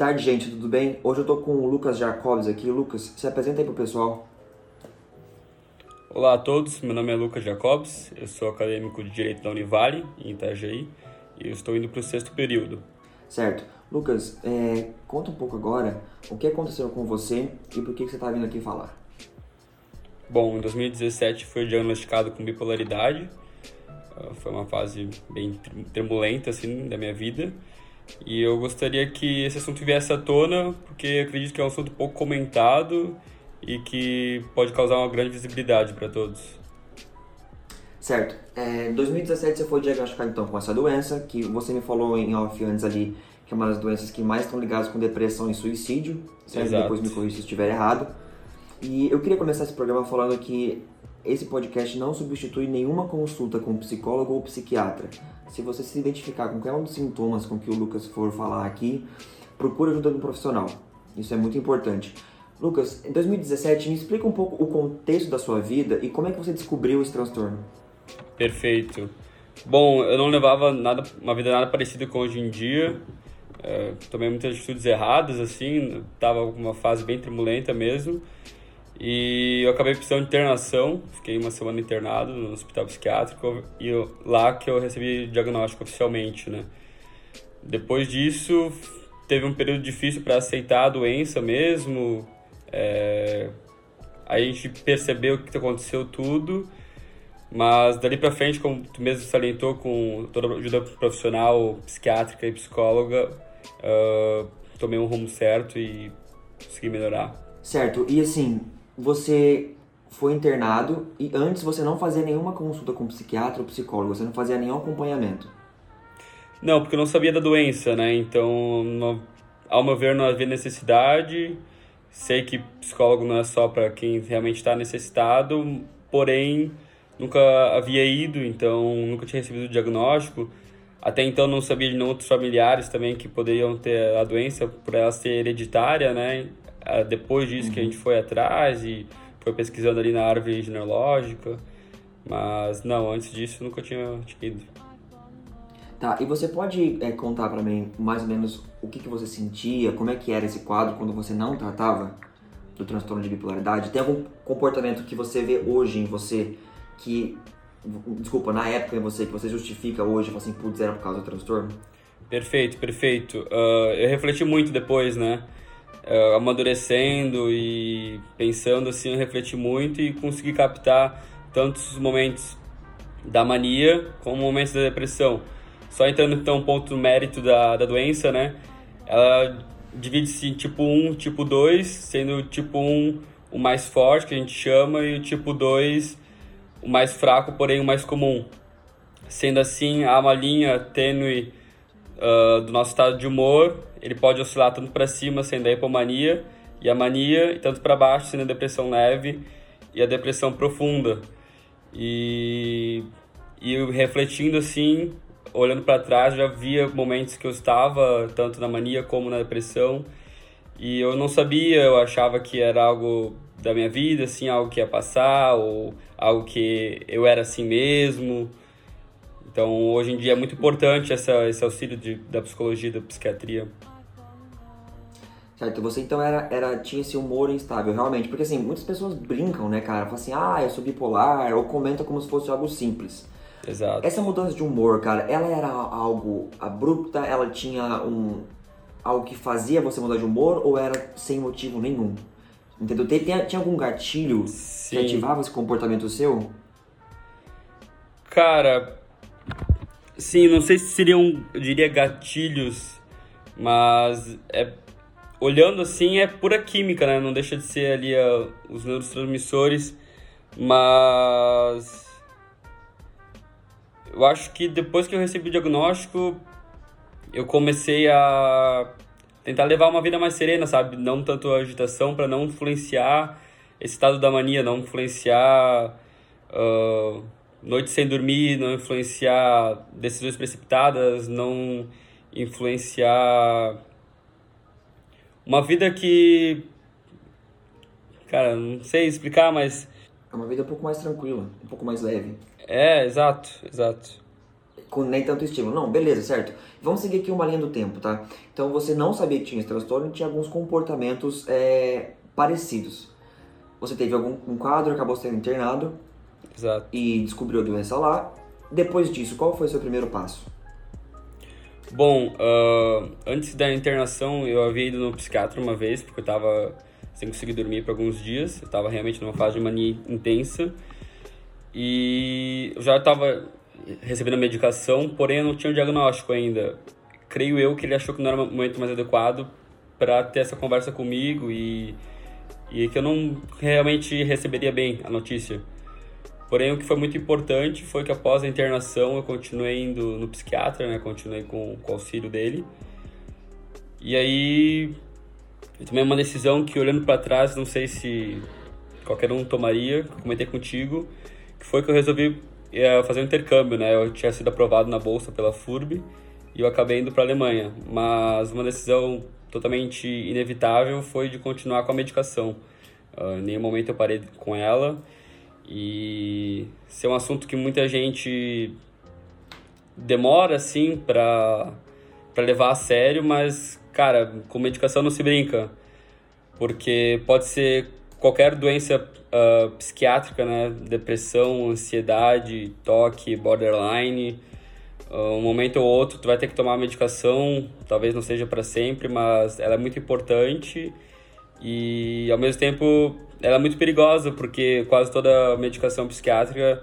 tarde, gente, tudo bem? Hoje eu tô com o Lucas Jacobs aqui. Lucas, se apresenta aí pro pessoal. Olá a todos, meu nome é Lucas Jacobs, eu sou acadêmico de Direito da Univale, em Itajaí, e eu estou indo para o sexto período. Certo. Lucas, é, conta um pouco agora o que aconteceu com você e por que você está vindo aqui falar. Bom, em 2017 fui diagnosticado com bipolaridade, ah, foi uma fase bem turbulenta assim da minha vida, e eu gostaria que esse assunto viesse à tona, porque acredito que é um assunto pouco comentado e que pode causar uma grande visibilidade para todos. Certo. É, em 2017 você foi diagnosticado então com essa doença, que você me falou em off antes ali, que é uma das doenças que mais estão ligadas com depressão e suicídio. Certo? Exato. Depois me corrija se estiver errado. E eu queria começar esse programa falando que esse podcast não substitui nenhuma consulta com psicólogo ou psiquiatra. Se você se identificar com qualquer um dos sintomas com que o Lucas for falar aqui, procure ajuda de um profissional. Isso é muito importante. Lucas, em 2017, me explica um pouco o contexto da sua vida e como é que você descobriu esse transtorno. Perfeito. Bom, eu não levava nada, uma vida nada parecida com hoje em dia. É, tomei muitas atitudes erradas, assim, tava com uma fase bem turbulenta mesmo. E eu acabei precisando de internação, fiquei uma semana internado no hospital psiquiátrico e eu, lá que eu recebi diagnóstico oficialmente, né? Depois disso, teve um período difícil para aceitar a doença mesmo, é, a gente percebeu que aconteceu tudo, mas dali para frente, como tu mesmo salientou, com toda a ajuda profissional, psiquiátrica e psicóloga, uh, tomei um rumo certo e consegui melhorar. Certo, e assim, você foi internado e antes você não fazia nenhuma consulta com psiquiatra ou psicólogo, você não fazia nenhum acompanhamento? Não, porque eu não sabia da doença, né? Então, não, ao meu ver, não havia necessidade Sei que psicólogo não é só para quem realmente está necessitado, porém nunca havia ido, então nunca tinha recebido o diagnóstico. Até então não sabia de outros familiares também que poderiam ter a doença por ela ser hereditária, né? Ah, depois disso uhum. que a gente foi atrás e foi pesquisando ali na árvore genealógica. Mas não, antes disso nunca tinha, tinha ido. Tá, e você pode é, contar para mim mais ou menos o que, que você sentia, como é que era esse quadro quando você não tratava do transtorno de bipolaridade? Tem algum comportamento que você vê hoje em você que, desculpa, na época em você, que você justifica hoje, fala assim, putz, era por causa do transtorno? Perfeito, perfeito. Uh, eu refleti muito depois, né? Uh, amadurecendo e pensando assim, eu refleti muito e consegui captar tantos momentos da mania como momentos da depressão. Só entrando então um ponto no mérito da, da doença, né? Ela divide-se em tipo 1 tipo 2, sendo o tipo 1 o mais forte, que a gente chama, e o tipo 2 o mais fraco, porém o mais comum. Sendo assim, há uma linha tênue uh, do nosso estado de humor, ele pode oscilar tanto para cima, sendo a hipomania, e a mania, e tanto para baixo, sendo a depressão leve e a depressão profunda. E, e refletindo assim, olhando para trás, já via momentos que eu estava tanto na mania como na depressão e eu não sabia, eu achava que era algo da minha vida, assim, algo que ia passar ou algo que eu era assim mesmo. Então, hoje em dia é muito importante essa, esse auxílio de, da psicologia, da psiquiatria. Certo, você então era, era, tinha esse humor instável, realmente. Porque assim, muitas pessoas brincam, né, cara? Falam assim, ah, eu sou bipolar, ou comentam como se fosse algo simples. Exato. Essa mudança de humor, cara, ela era algo abrupta? Ela tinha um algo que fazia você mudar de humor ou era sem motivo nenhum? Entendeu? Tinha, tinha algum gatilho Sim. que ativava esse comportamento seu? Cara, sim, não sei se seriam, eu diria, gatilhos, mas é, olhando assim é pura química, né? Não deixa de ser ali uh, os neurotransmissores, mas eu acho que depois que eu recebi o diagnóstico, eu comecei a tentar levar uma vida mais serena, sabe? Não tanto a agitação para não influenciar esse estado da mania, não influenciar uh, noite sem dormir, não influenciar decisões precipitadas, não influenciar uma vida que cara, não sei explicar, mas é uma vida um pouco mais tranquila, um pouco mais leve. É, exato, exato. com nem tanto estímulo. Não, beleza, certo. Vamos seguir aqui uma linha do tempo, tá? Então você não sabia que tinha esse transtorno e tinha alguns comportamentos é, parecidos. Você teve algum um quadro, acabou sendo internado. Exato. E descobriu a doença lá. Depois disso, qual foi o seu primeiro passo? Bom, uh, antes da internação eu havia ido no psiquiatra uma vez, porque eu estava sem conseguir dormir por alguns dias. Eu estava realmente numa fase de mania intensa. E eu já estava recebendo a medicação, porém eu não tinha um diagnóstico ainda. Creio eu que ele achou que não era o momento mais adequado para ter essa conversa comigo e, e que eu não realmente receberia bem a notícia. Porém, o que foi muito importante foi que após a internação eu continuei indo no psiquiatra, né? Continuei com, com o auxílio dele. E aí eu tomei uma decisão que olhando para trás, não sei se qualquer um tomaria, comentei contigo, que foi que eu resolvi é, fazer um intercâmbio, né? Eu tinha sido aprovado na bolsa pela FURB e eu acabei indo para a Alemanha. Mas uma decisão totalmente inevitável foi de continuar com a medicação. Uh, em nenhum momento eu parei com ela e ser é um assunto que muita gente demora assim para para levar a sério, mas cara, com medicação não se brinca, porque pode ser qualquer doença uh, psiquiátrica, né, depressão, ansiedade, toque, borderline, uh, um momento ou outro tu vai ter que tomar medicação, talvez não seja para sempre, mas ela é muito importante e ao mesmo tempo ela é muito perigosa, porque quase toda medicação psiquiátrica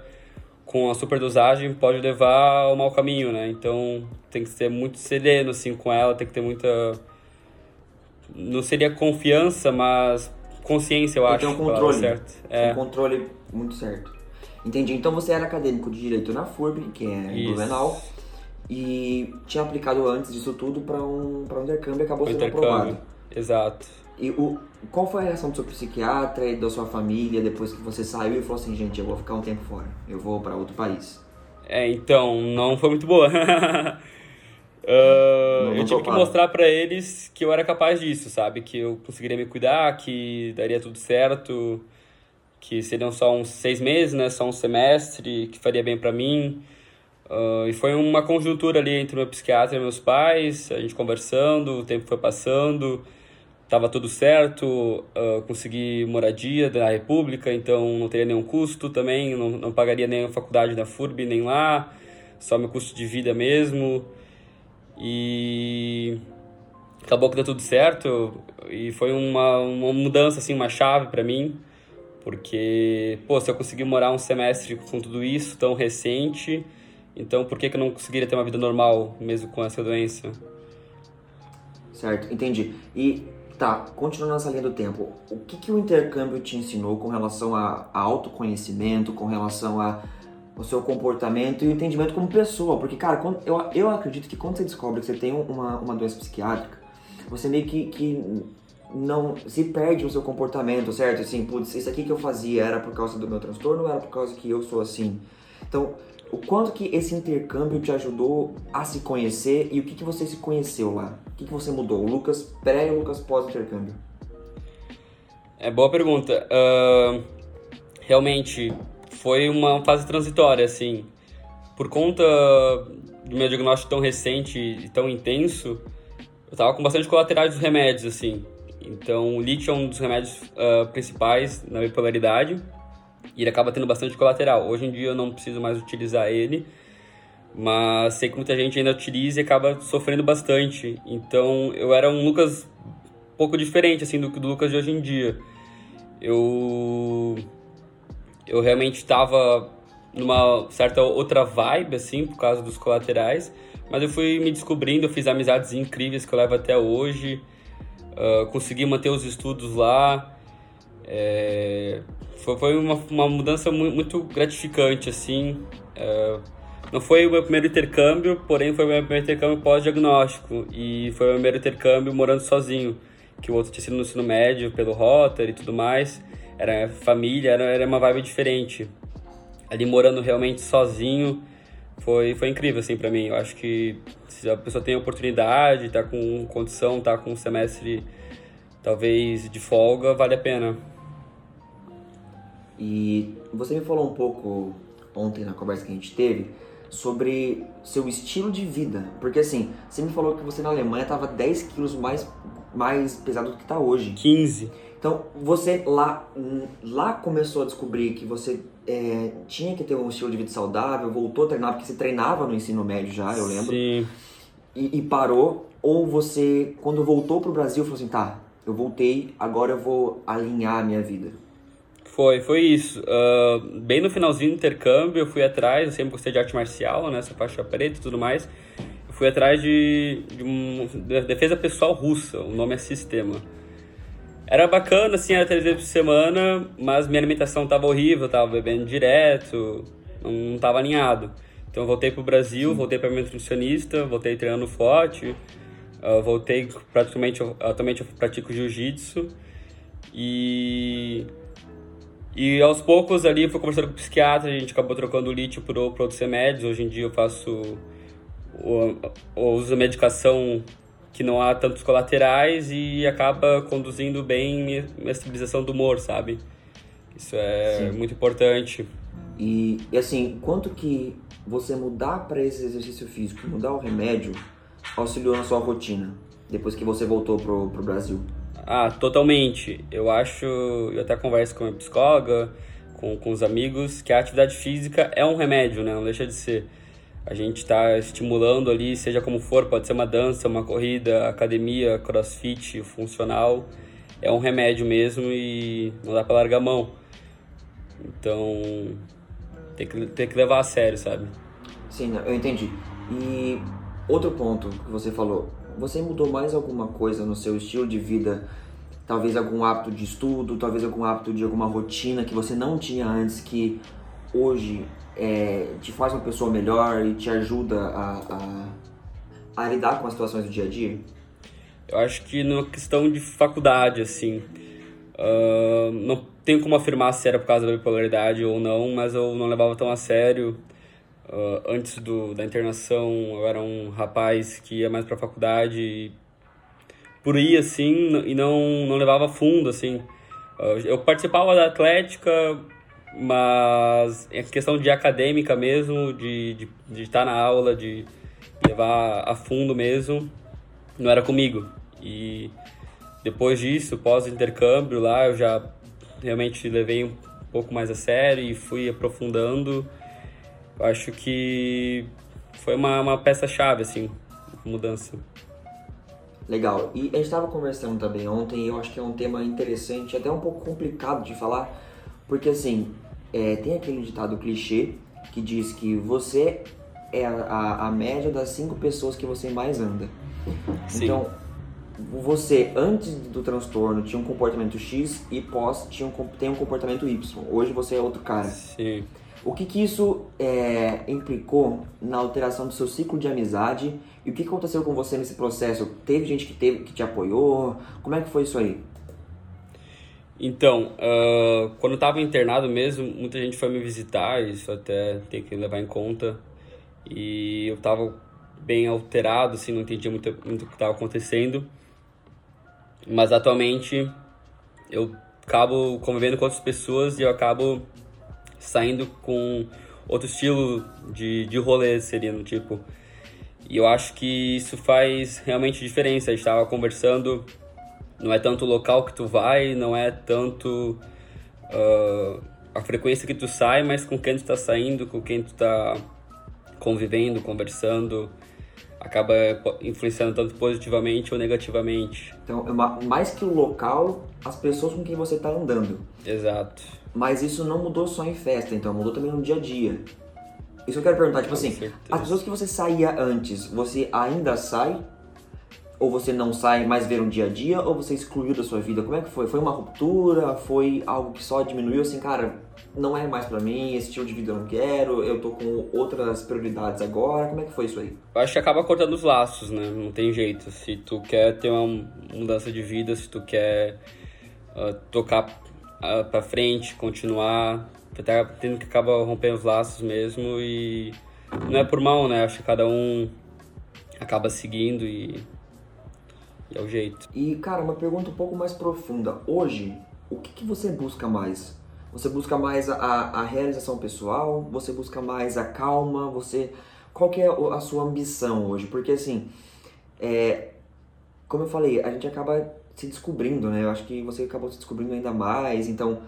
com a superdosagem pode levar ao mau caminho, né? Então tem que ser muito sereno assim com ela, tem que ter muita não seria confiança, mas consciência, eu tem acho. Tem um controle, certo. É. Um controle muito certo. Entendi. Então você era acadêmico de direito na FURB, que é em Blumenau, e tinha aplicado antes disso tudo para um para um intercâmbio e acabou o sendo aprovado. Exato. E o, qual foi a reação do seu psiquiatra e da sua família depois que você saiu e falou assim, gente, eu vou ficar um tempo fora, eu vou para outro país? É, então, não foi muito boa. uh, não, não eu tive que mostrar para eles que eu era capaz disso, sabe? Que eu conseguiria me cuidar, que daria tudo certo, que seriam só uns seis meses, né? Só um semestre, que faria bem para mim. Uh, e foi uma conjuntura ali entre o meu psiquiatra e meus pais, a gente conversando, o tempo foi passando estava tudo certo, uh, consegui moradia da República, então não teria nenhum custo também, não, não pagaria nem a faculdade da FURB, nem lá, só meu custo de vida mesmo. E acabou que deu tudo certo e foi uma, uma mudança, assim, uma chave para mim, porque, pô, se eu conseguir morar um semestre com tudo isso tão recente, então por que, que eu não conseguiria ter uma vida normal mesmo com essa doença? Certo, entendi. E Tá, continuando nessa linha do tempo, o que, que o intercâmbio te ensinou com relação a, a autoconhecimento, com relação a o seu comportamento e o entendimento como pessoa? Porque, cara, quando, eu, eu acredito que quando você descobre que você tem uma, uma doença psiquiátrica, você meio que, que não se perde o seu comportamento, certo? Assim, putz, isso aqui que eu fazia era por causa do meu transtorno ou era por causa que eu sou assim? Então, o quanto que esse intercâmbio te ajudou a se conhecer e o que, que você se conheceu lá? O que, que você mudou? Lucas pré e Lucas pós-intercâmbio? É boa pergunta. Uh, realmente, foi uma fase transitória, assim. Por conta do meu diagnóstico tão recente e tão intenso, eu tava com bastante colaterais dos remédios, assim. Então, o lítio é um dos remédios uh, principais na bipolaridade e ele acaba tendo bastante colateral. Hoje em dia eu não preciso mais utilizar ele, mas sei que muita gente ainda utiliza e acaba sofrendo bastante. Então eu era um Lucas um pouco diferente assim do, do Lucas de hoje em dia. Eu eu realmente estava numa certa outra vibe assim por causa dos colaterais, mas eu fui me descobrindo, fiz amizades incríveis que eu levo até hoje. Uh, consegui manter os estudos lá. É, foi, foi uma, uma mudança muito gratificante, assim. É, não foi o meu primeiro intercâmbio, porém foi o meu primeiro intercâmbio pós-diagnóstico. E foi o meu primeiro intercâmbio morando sozinho, que o outro tinha sido no ensino médio, pelo Rotary e tudo mais. Era família, era, era uma vibe diferente. Ali morando realmente sozinho, foi, foi incrível, assim, para mim. Eu acho que se a pessoa tem a oportunidade, tá com condição, tá com um semestre talvez de folga, vale a pena. E você me falou um pouco ontem na conversa que a gente teve sobre seu estilo de vida. Porque assim, você me falou que você na Alemanha estava 10 quilos mais, mais pesado do que está hoje. 15. Então, você lá, lá começou a descobrir que você é, tinha que ter um estilo de vida saudável, voltou a treinar, porque você treinava no ensino médio já, eu lembro. Sim. E, e parou, ou você, quando voltou pro Brasil, falou assim, tá, eu voltei, agora eu vou alinhar a minha vida. Foi, foi isso. Uh, bem no finalzinho do intercâmbio, eu fui atrás, eu sempre gostei de arte marcial, né, essa faixa preta e tudo mais. Eu fui atrás de, de, um, de defesa pessoal russa, o nome é Sistema. Era bacana, assim, era três vezes por semana, mas minha alimentação tava horrível, eu tava bebendo direto, não tava alinhado. Então voltei pro Brasil, Sim. voltei para minha nutricionista, voltei treinando forte, uh, voltei praticamente, atualmente eu pratico jiu-jitsu e e aos poucos ali eu fui conversando com o psiquiatra, a gente acabou trocando o lítio por, por outros remédios. Hoje em dia eu faço o, o uso da medicação que não há tantos colaterais e acaba conduzindo bem minha, minha estabilização do humor, sabe? Isso é Sim. muito importante. E, e assim, quanto que você mudar para esse exercício físico, mudar o remédio, auxiliou na sua rotina, depois que você voltou pro, pro Brasil? Ah, totalmente. Eu acho, eu até converso com a psicóloga, com, com os amigos, que a atividade física é um remédio, né? Não deixa de ser. A gente está estimulando ali, seja como for, pode ser uma dança, uma corrida, academia, crossfit, funcional. É um remédio mesmo e não dá para largar a mão. Então, tem que, tem que levar a sério, sabe? Sim, eu entendi. E outro ponto que você falou, você mudou mais alguma coisa no seu estilo de vida? Talvez algum hábito de estudo, talvez algum hábito de alguma rotina que você não tinha antes que hoje é, te faz uma pessoa melhor e te ajuda a, a, a, lidar com as situações do dia a dia? Eu acho que na questão de faculdade, assim, uh, não tenho como afirmar se era por causa da bipolaridade ou não, mas eu não levava tão a sério. Uh, antes do, da internação, eu era um rapaz que ia mais para a faculdade por ir, assim, e não, não levava fundo, assim. Uh, eu participava da atlética, mas é questão de acadêmica mesmo, de, de, de estar na aula, de levar a fundo mesmo, não era comigo. E depois disso, pós-intercâmbio lá, eu já realmente levei um pouco mais a sério e fui aprofundando acho que foi uma, uma peça-chave, assim, mudança. Legal. E a gente estava conversando também ontem, e eu acho que é um tema interessante, até um pouco complicado de falar, porque assim, é, tem aquele ditado clichê que diz que você é a, a, a média das cinco pessoas que você mais anda. Sim. Então, você antes do transtorno tinha um comportamento X e pós tinha um, tem um comportamento Y. Hoje você é outro cara. Sim. O que, que isso é, implicou na alteração do seu ciclo de amizade e o que aconteceu com você nesse processo? Teve gente que, teve, que te apoiou? Como é que foi isso aí? Então, uh, quando eu estava internado mesmo, muita gente foi me visitar, isso até tem que levar em conta. E eu estava bem alterado, assim, não entendia muito, muito o que estava acontecendo. Mas atualmente eu acabo convivendo com outras pessoas e eu acabo saindo com outro estilo de, de rolê, seria no tipo. E eu acho que isso faz realmente diferença. A gente estava conversando, não é tanto o local que tu vai, não é tanto uh, a frequência que tu sai, mas com quem tu está saindo, com quem tu está convivendo, conversando, acaba influenciando tanto positivamente ou negativamente. Então, é mais que o local, as pessoas com quem você está andando. Exato. Mas isso não mudou só em festa, então mudou também no dia a dia. Isso eu quero perguntar, tipo Com assim, certeza. as pessoas que você saía antes, você ainda sai? Ou você não sai, mais ver um dia a dia? Ou você excluiu da sua vida? Como é que foi? Foi uma ruptura? Foi algo que só diminuiu? Assim, cara, não é mais para mim, esse estilo de vida eu não quero, eu tô com outras prioridades agora. Como é que foi isso aí? Eu acho que acaba cortando os laços, né? Não tem jeito. Se tu quer ter uma mudança de vida, se tu quer uh, tocar para frente, continuar, tá tendo que acabar rompendo os laços mesmo e não é por mal, né? Acho que cada um acaba seguindo e, e é o jeito. E cara, uma pergunta um pouco mais profunda. Hoje, o que, que você busca mais? Você busca mais a, a realização pessoal? Você busca mais a calma? Você qual que é a sua ambição hoje? Porque assim, é, como eu falei, a gente acaba se descobrindo, né? Eu acho que você acabou se descobrindo ainda mais. Então,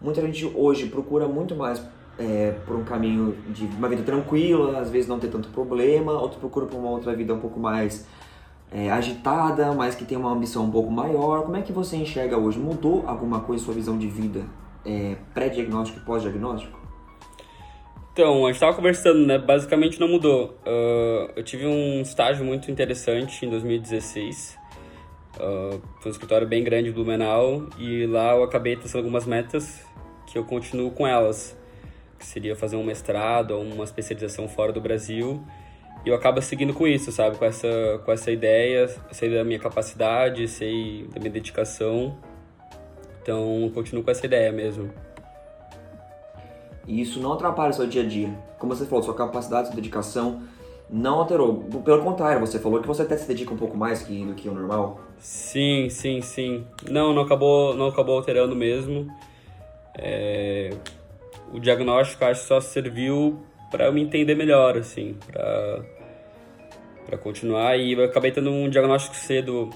muita gente hoje procura muito mais é, por um caminho de uma vida tranquila, às vezes não ter tanto problema. Outros procuram por uma outra vida um pouco mais é, agitada, mas que tem uma ambição um pouco maior. Como é que você enxerga hoje? Mudou alguma coisa sua visão de vida é, pré-diagnóstico e pós-diagnóstico? Então, a gente estava conversando, né? Basicamente não mudou. Uh, eu tive um estágio muito interessante em 2016. Uh, foi um escritório bem grande em Blumenau e lá eu acabei traçando algumas metas que eu continuo com elas. Que seria fazer um mestrado ou uma especialização fora do Brasil. E eu acabo seguindo com isso, sabe? Com essa, com essa ideia, sei da minha capacidade, sei da minha dedicação então, continuo com essa ideia mesmo. E isso não atrapalha o seu dia a dia. Como você falou, sua capacidade, sua dedicação não alterou. Pelo contrário, você falou que você até se dedica um pouco mais que, do que o normal. Sim, sim, sim. Não, não acabou, não acabou alterando mesmo. É... O diagnóstico acho que só serviu para me entender melhor, assim, para para continuar. E eu acabei tendo um diagnóstico cedo,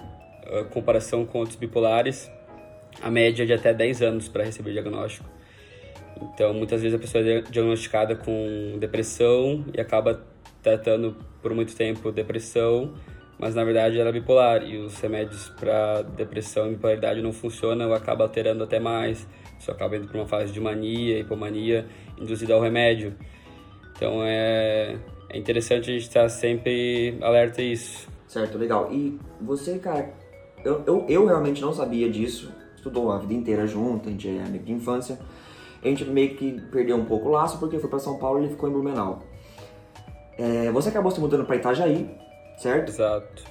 a comparação com outros bipolares a média de até 10 anos para receber diagnóstico. Então, muitas vezes a pessoa é diagnosticada com depressão e acaba tratando por muito tempo depressão, mas na verdade ela é bipolar e os remédios para depressão e bipolaridade não funcionam acaba alterando até mais. Só acaba indo para uma fase de mania, hipomania, induzida ao remédio. Então é, é interessante a gente estar sempre alerta a isso. Certo, legal. E você, cara, eu, eu, eu realmente não sabia disso estudou a vida inteira junto, a gente é amigo de infância. A gente meio que perdeu um pouco o laço porque foi para São Paulo e ele ficou em Blumenau. É, você acabou se mudando para Itajaí, certo? Exato.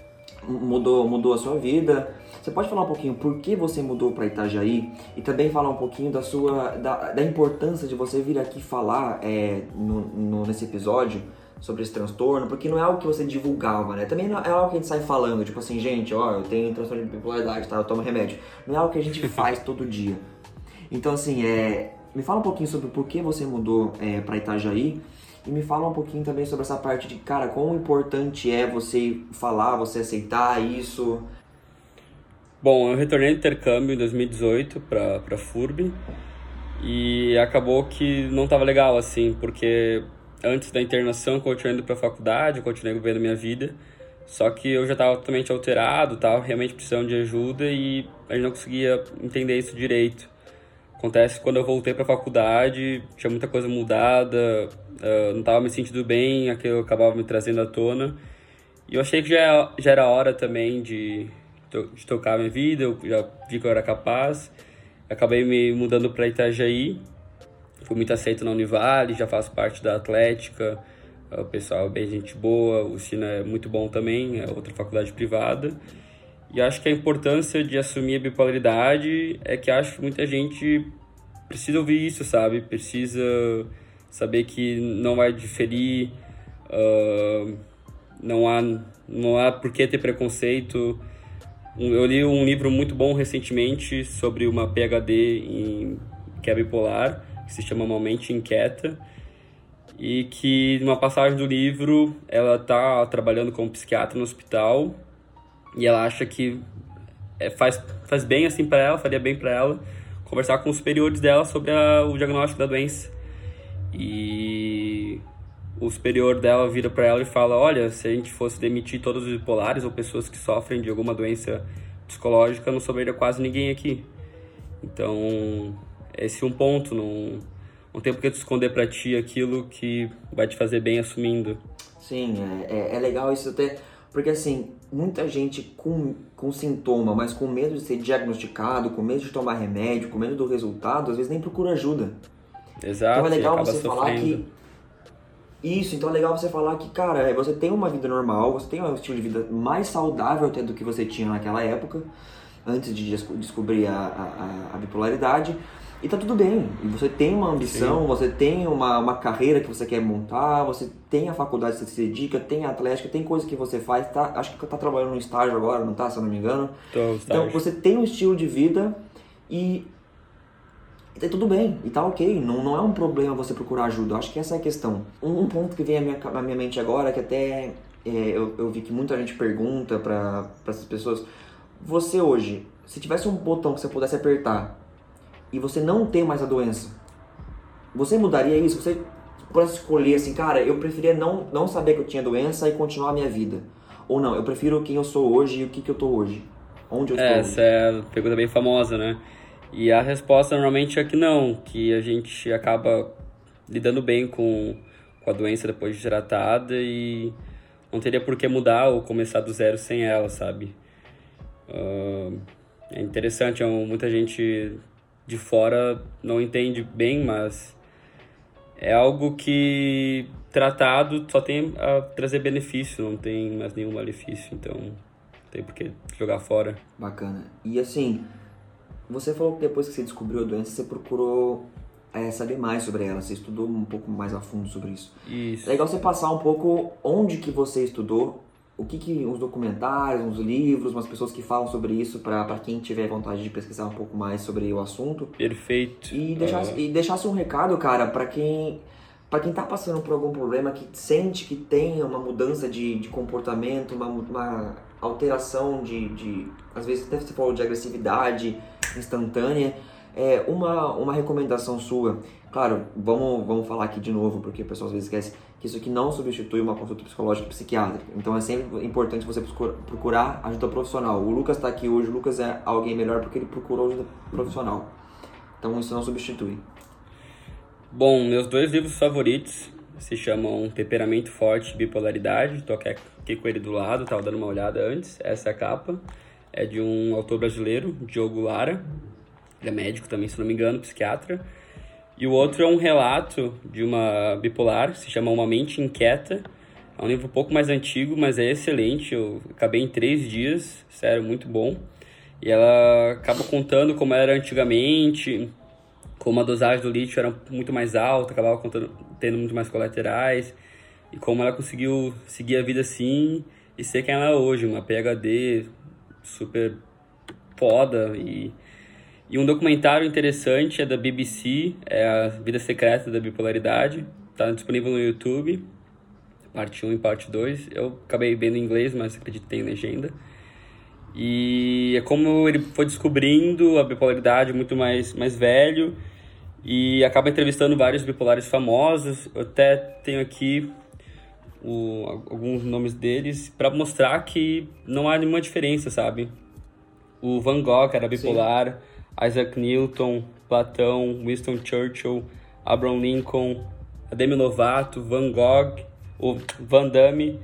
Mudou, mudou a sua vida. Você pode falar um pouquinho por que você mudou para Itajaí e também falar um pouquinho da sua da, da importância de você vir aqui falar é, no, no, nesse episódio sobre esse transtorno, porque não é algo que você divulgava, né? Também não é algo que a gente sai falando, tipo assim, gente, ó, eu tenho transtorno de bipolaridade, tá? Eu tomo remédio. Não é algo que a gente faz todo dia. Então, assim, é, me fala um pouquinho sobre por que você mudou é, para Itajaí e me fala um pouquinho também sobre essa parte de, cara, quão importante é você falar, você aceitar isso. Bom, eu retornei do intercâmbio em 2018 para para FURB e acabou que não tava legal assim, porque antes da internação, continuei indo para faculdade, continuei vivendo minha vida. Só que eu já estava totalmente alterado, estava realmente precisando de ajuda e a gente não conseguia entender isso direito. Acontece que quando eu voltei para a faculdade, tinha muita coisa mudada, uh, não estava me sentindo bem, aquilo acabava me trazendo à tona. E eu achei que já, já era hora também de, de tocar minha vida, eu já vi que eu era capaz. Acabei me mudando para Itajaí, fui muito aceito na Univale, já faço parte da Atlética, o pessoal é bem gente boa, o Sina é muito bom também, é outra faculdade privada. E acho que a importância de assumir a bipolaridade é que acho que muita gente precisa ouvir isso, sabe? Precisa saber que não vai diferir, uh, não há não há por que ter preconceito. Eu li um livro muito bom recentemente sobre uma PhD em que é bipolar que se chama Uma Mente Inquieta, e que numa passagem do livro ela está trabalhando como psiquiatra no hospital e ela acha que é, faz, faz bem assim para ela, faria bem para ela conversar com os superiores dela sobre a, o diagnóstico da doença. E o superior dela vira para ela e fala: Olha, se a gente fosse demitir todos os bipolares ou pessoas que sofrem de alguma doença psicológica, não sobraria quase ninguém aqui. Então, esse um ponto, não, não tem por que tu esconder pra ti aquilo que vai te fazer bem assumindo. Sim, é, é, é legal isso até, porque assim, muita gente com, com sintoma, mas com medo de ser diagnosticado, com medo de tomar remédio, com medo do resultado, às vezes nem procura ajuda. Exato. Então é legal você sofrendo. falar que. Isso, então é legal você falar que, cara, você tem uma vida normal, você tem um estilo de vida mais saudável até do que você tinha naquela época, antes de descobrir a, a, a bipolaridade. E tá tudo bem. E você tem uma ambição, Sim. você tem uma, uma carreira que você quer montar, você tem a faculdade que você se dedica, tem a atlética, tem coisa que você faz. Tá, acho que tá trabalhando no estágio agora, não tá, se eu não me engano. Tô, então você tem um estilo de vida e E tudo bem, e tá ok, não, não é um problema você procurar ajuda, acho que essa é a questão. Um, um ponto que vem à minha, à minha mente agora, que até é, eu, eu vi que muita gente pergunta para essas pessoas, você hoje, se tivesse um botão que você pudesse apertar e você não tem mais a doença, você mudaria isso? Você pudesse escolher assim, cara, eu preferia não, não saber que eu tinha doença e continuar a minha vida. Ou não, eu prefiro quem eu sou hoje e o que, que eu tô hoje. Onde eu é, estou. Essa é a pergunta bem famosa, né? E a resposta normalmente é que não, que a gente acaba lidando bem com, com a doença depois de tratada e não teria por que mudar ou começar do zero sem ela, sabe? Uh, é interessante, é muita gente de fora não entende bem, mas é algo que tratado só tem a trazer benefício, não tem mais nenhum malefício, então não tem por que jogar fora. Bacana. E assim, você falou que depois que você descobriu a doença, você procurou é, saber mais sobre ela, você estudou um pouco mais a fundo sobre isso. Isso. É legal você passar um pouco onde que você estudou, o que que os documentários, uns livros, umas pessoas que falam sobre isso para quem tiver vontade de pesquisar um pouco mais sobre o assunto. Perfeito. E deixasse, uh... e deixasse um recado, cara, para quem para quem tá passando por algum problema, que sente que tem uma mudança de, de comportamento, uma, uma alteração de, de, às vezes até você falou de agressividade instantânea, é uma, uma recomendação sua. Claro, vamos, vamos falar aqui de novo, porque o pessoal às vezes esquece que isso aqui não substitui uma consulta psicológica e psiquiátrica. Então é sempre importante você procurar ajuda profissional. O Lucas está aqui hoje, o Lucas é alguém melhor porque ele procurou ajuda profissional. Então isso não substitui. Bom, meus dois livros favoritos se chamam Temperamento Forte e Bipolaridade. Tô aqui com ele do lado, tava dando uma olhada antes. Essa é a capa. É de um autor brasileiro, Diogo Lara. Ele é médico também, se não me engano, psiquiatra. E o outro é um relato de uma bipolar, se chama Uma Mente Inquieta. É um livro um pouco mais antigo, mas é excelente. Eu acabei em três dias, sério, muito bom. E ela acaba contando como era antigamente, como a dosagem do lítio era muito mais alta, acabava contando, tendo muito mais colaterais, e como ela conseguiu seguir a vida assim e ser quem ela é hoje, uma PhD super foda e e um documentário interessante é da BBC, é a Vida Secreta da Bipolaridade. Está disponível no YouTube, parte 1 e parte 2. Eu acabei vendo em inglês, mas acredito que tem legenda. E é como ele foi descobrindo a bipolaridade muito mais, mais velho e acaba entrevistando vários bipolares famosos. Eu até tenho aqui o, alguns nomes deles para mostrar que não há nenhuma diferença, sabe? O Van Gogh era bipolar. Sim Isaac Newton, Platão, Winston Churchill, Abraham Lincoln, Demi Lovato, Van Gogh, o Van Damme,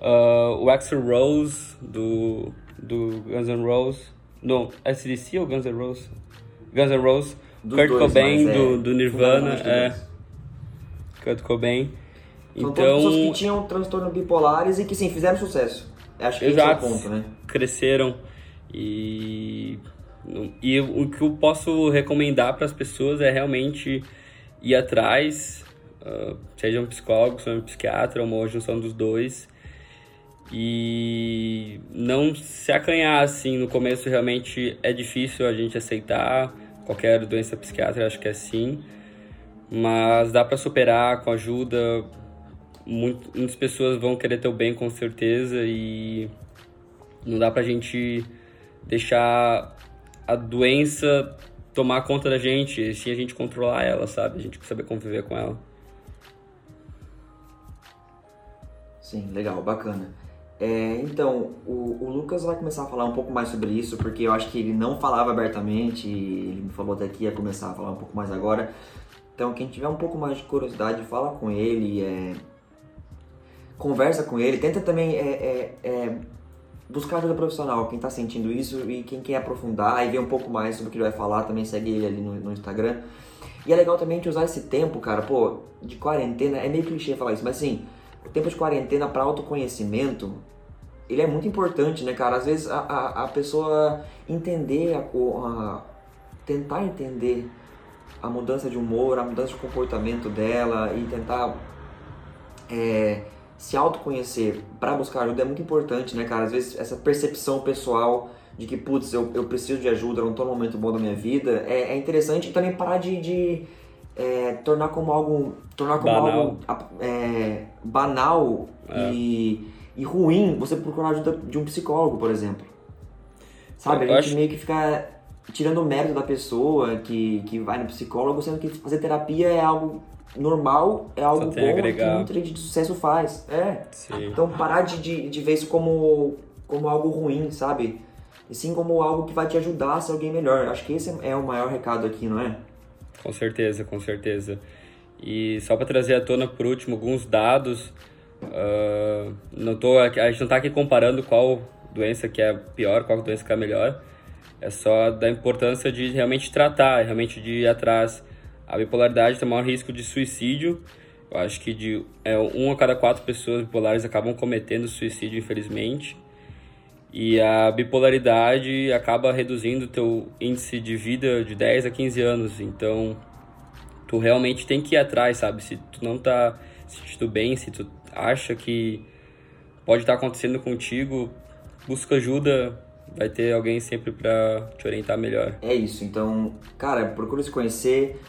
uh, o Axel Rose do, do Guns N' Roses, não, SDC ou Guns N' Roses? Guns N' Roses, Kurt dois, Cobain é, do, do Nirvana, é, Kurt Cobain. São então, pessoas que tinham transtorno bipolares e que sim, fizeram sucesso. Acho que exato, esse é o ponto, né? Cresceram e e o que eu posso recomendar para as pessoas é realmente ir atrás, uh, seja um psicólogo, seja um psiquiatra, uma junção dos dois. E não se acanhar assim. No começo realmente é difícil a gente aceitar qualquer doença psiquiátrica, acho que é sim. Mas dá para superar com ajuda. muitas pessoas vão querer ter o bem com certeza e não dá pra gente deixar a doença tomar conta da gente, e sim a gente controlar ela, sabe? A gente saber conviver com ela. Sim, legal, bacana. É, então, o, o, Lucas vai começar a falar um pouco mais sobre isso, porque eu acho que ele não falava abertamente, ele me falou até que ia começar a falar um pouco mais agora. Então, quem tiver um pouco mais de curiosidade, fala com ele, é, conversa com ele, tenta também é, é, é buscar ajuda profissional, quem está sentindo isso e quem quer aprofundar e ver um pouco mais sobre o que ele vai falar, também segue ele ali no, no Instagram. E é legal também usar esse tempo, cara, pô, de quarentena, é meio clichê falar isso, mas assim, o tempo de quarentena para autoconhecimento, ele é muito importante, né, cara? Às vezes a, a, a pessoa entender, a, a, tentar entender a mudança de humor, a mudança de comportamento dela e tentar é, se autoconhecer para buscar ajuda é muito importante, né, cara? Às vezes essa percepção pessoal de que, putz, eu, eu preciso de ajuda, eu não tô num momento bom da minha vida, é, é interessante também parar de, de é, tornar como algo, tornar como Banal. algo é, banal É. e, e ruim você procurar ajuda de um psicólogo, por exemplo. Sabe, Eu a gente acho- meio que fica tirando o mérito da pessoa que, que vai no psicólogo, sendo que fazer terapia é algo normal, é algo bom que muita gente de sucesso faz. É. Sim. Então parar de, de, de ver isso como, como algo ruim, sabe? E sim como algo que vai te ajudar a ser alguém melhor. Acho que esse é o maior recado aqui, não é? Com certeza, com certeza. E só para trazer à tona por último alguns dados, ah, não tô, a gente não está aqui comparando qual doença que é pior, qual doença que é melhor. É só da importância de realmente tratar, realmente de ir atrás. A bipolaridade tem maior risco de suicídio. Eu acho que de é, um a cada quatro pessoas bipolares acabam cometendo suicídio, infelizmente. E a bipolaridade acaba reduzindo o teu índice de vida de 10 a 15 anos. Então, tu realmente tem que ir atrás, sabe? Se tu não tá se sentindo bem, se tu acha que pode estar acontecendo contigo, busca ajuda, vai ter alguém sempre para te orientar melhor. É isso. Então, cara, procura se conhecer,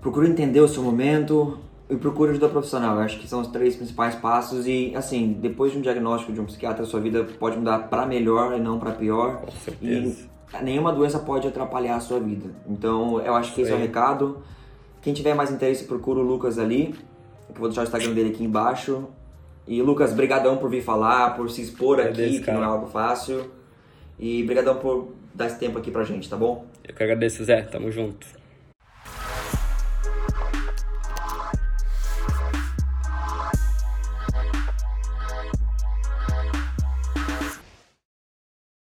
procura entender o seu momento e procura ajuda profissional. Eu acho que são os três principais passos e, assim, depois de um diagnóstico de um psiquiatra, sua vida pode mudar para melhor e não para pior. Com E certeza. nenhuma doença pode atrapalhar a sua vida. Então, eu acho que esse é o recado. Quem tiver mais interesse, procura o Lucas ali. Eu vou deixar o Instagram dele aqui embaixo. E Lucas, brigadão por vir falar, por se expor aqui, que não é algo fácil. E brigadão por dar esse tempo aqui pra gente, tá bom? Eu que agradeço, Zé. Tamo junto.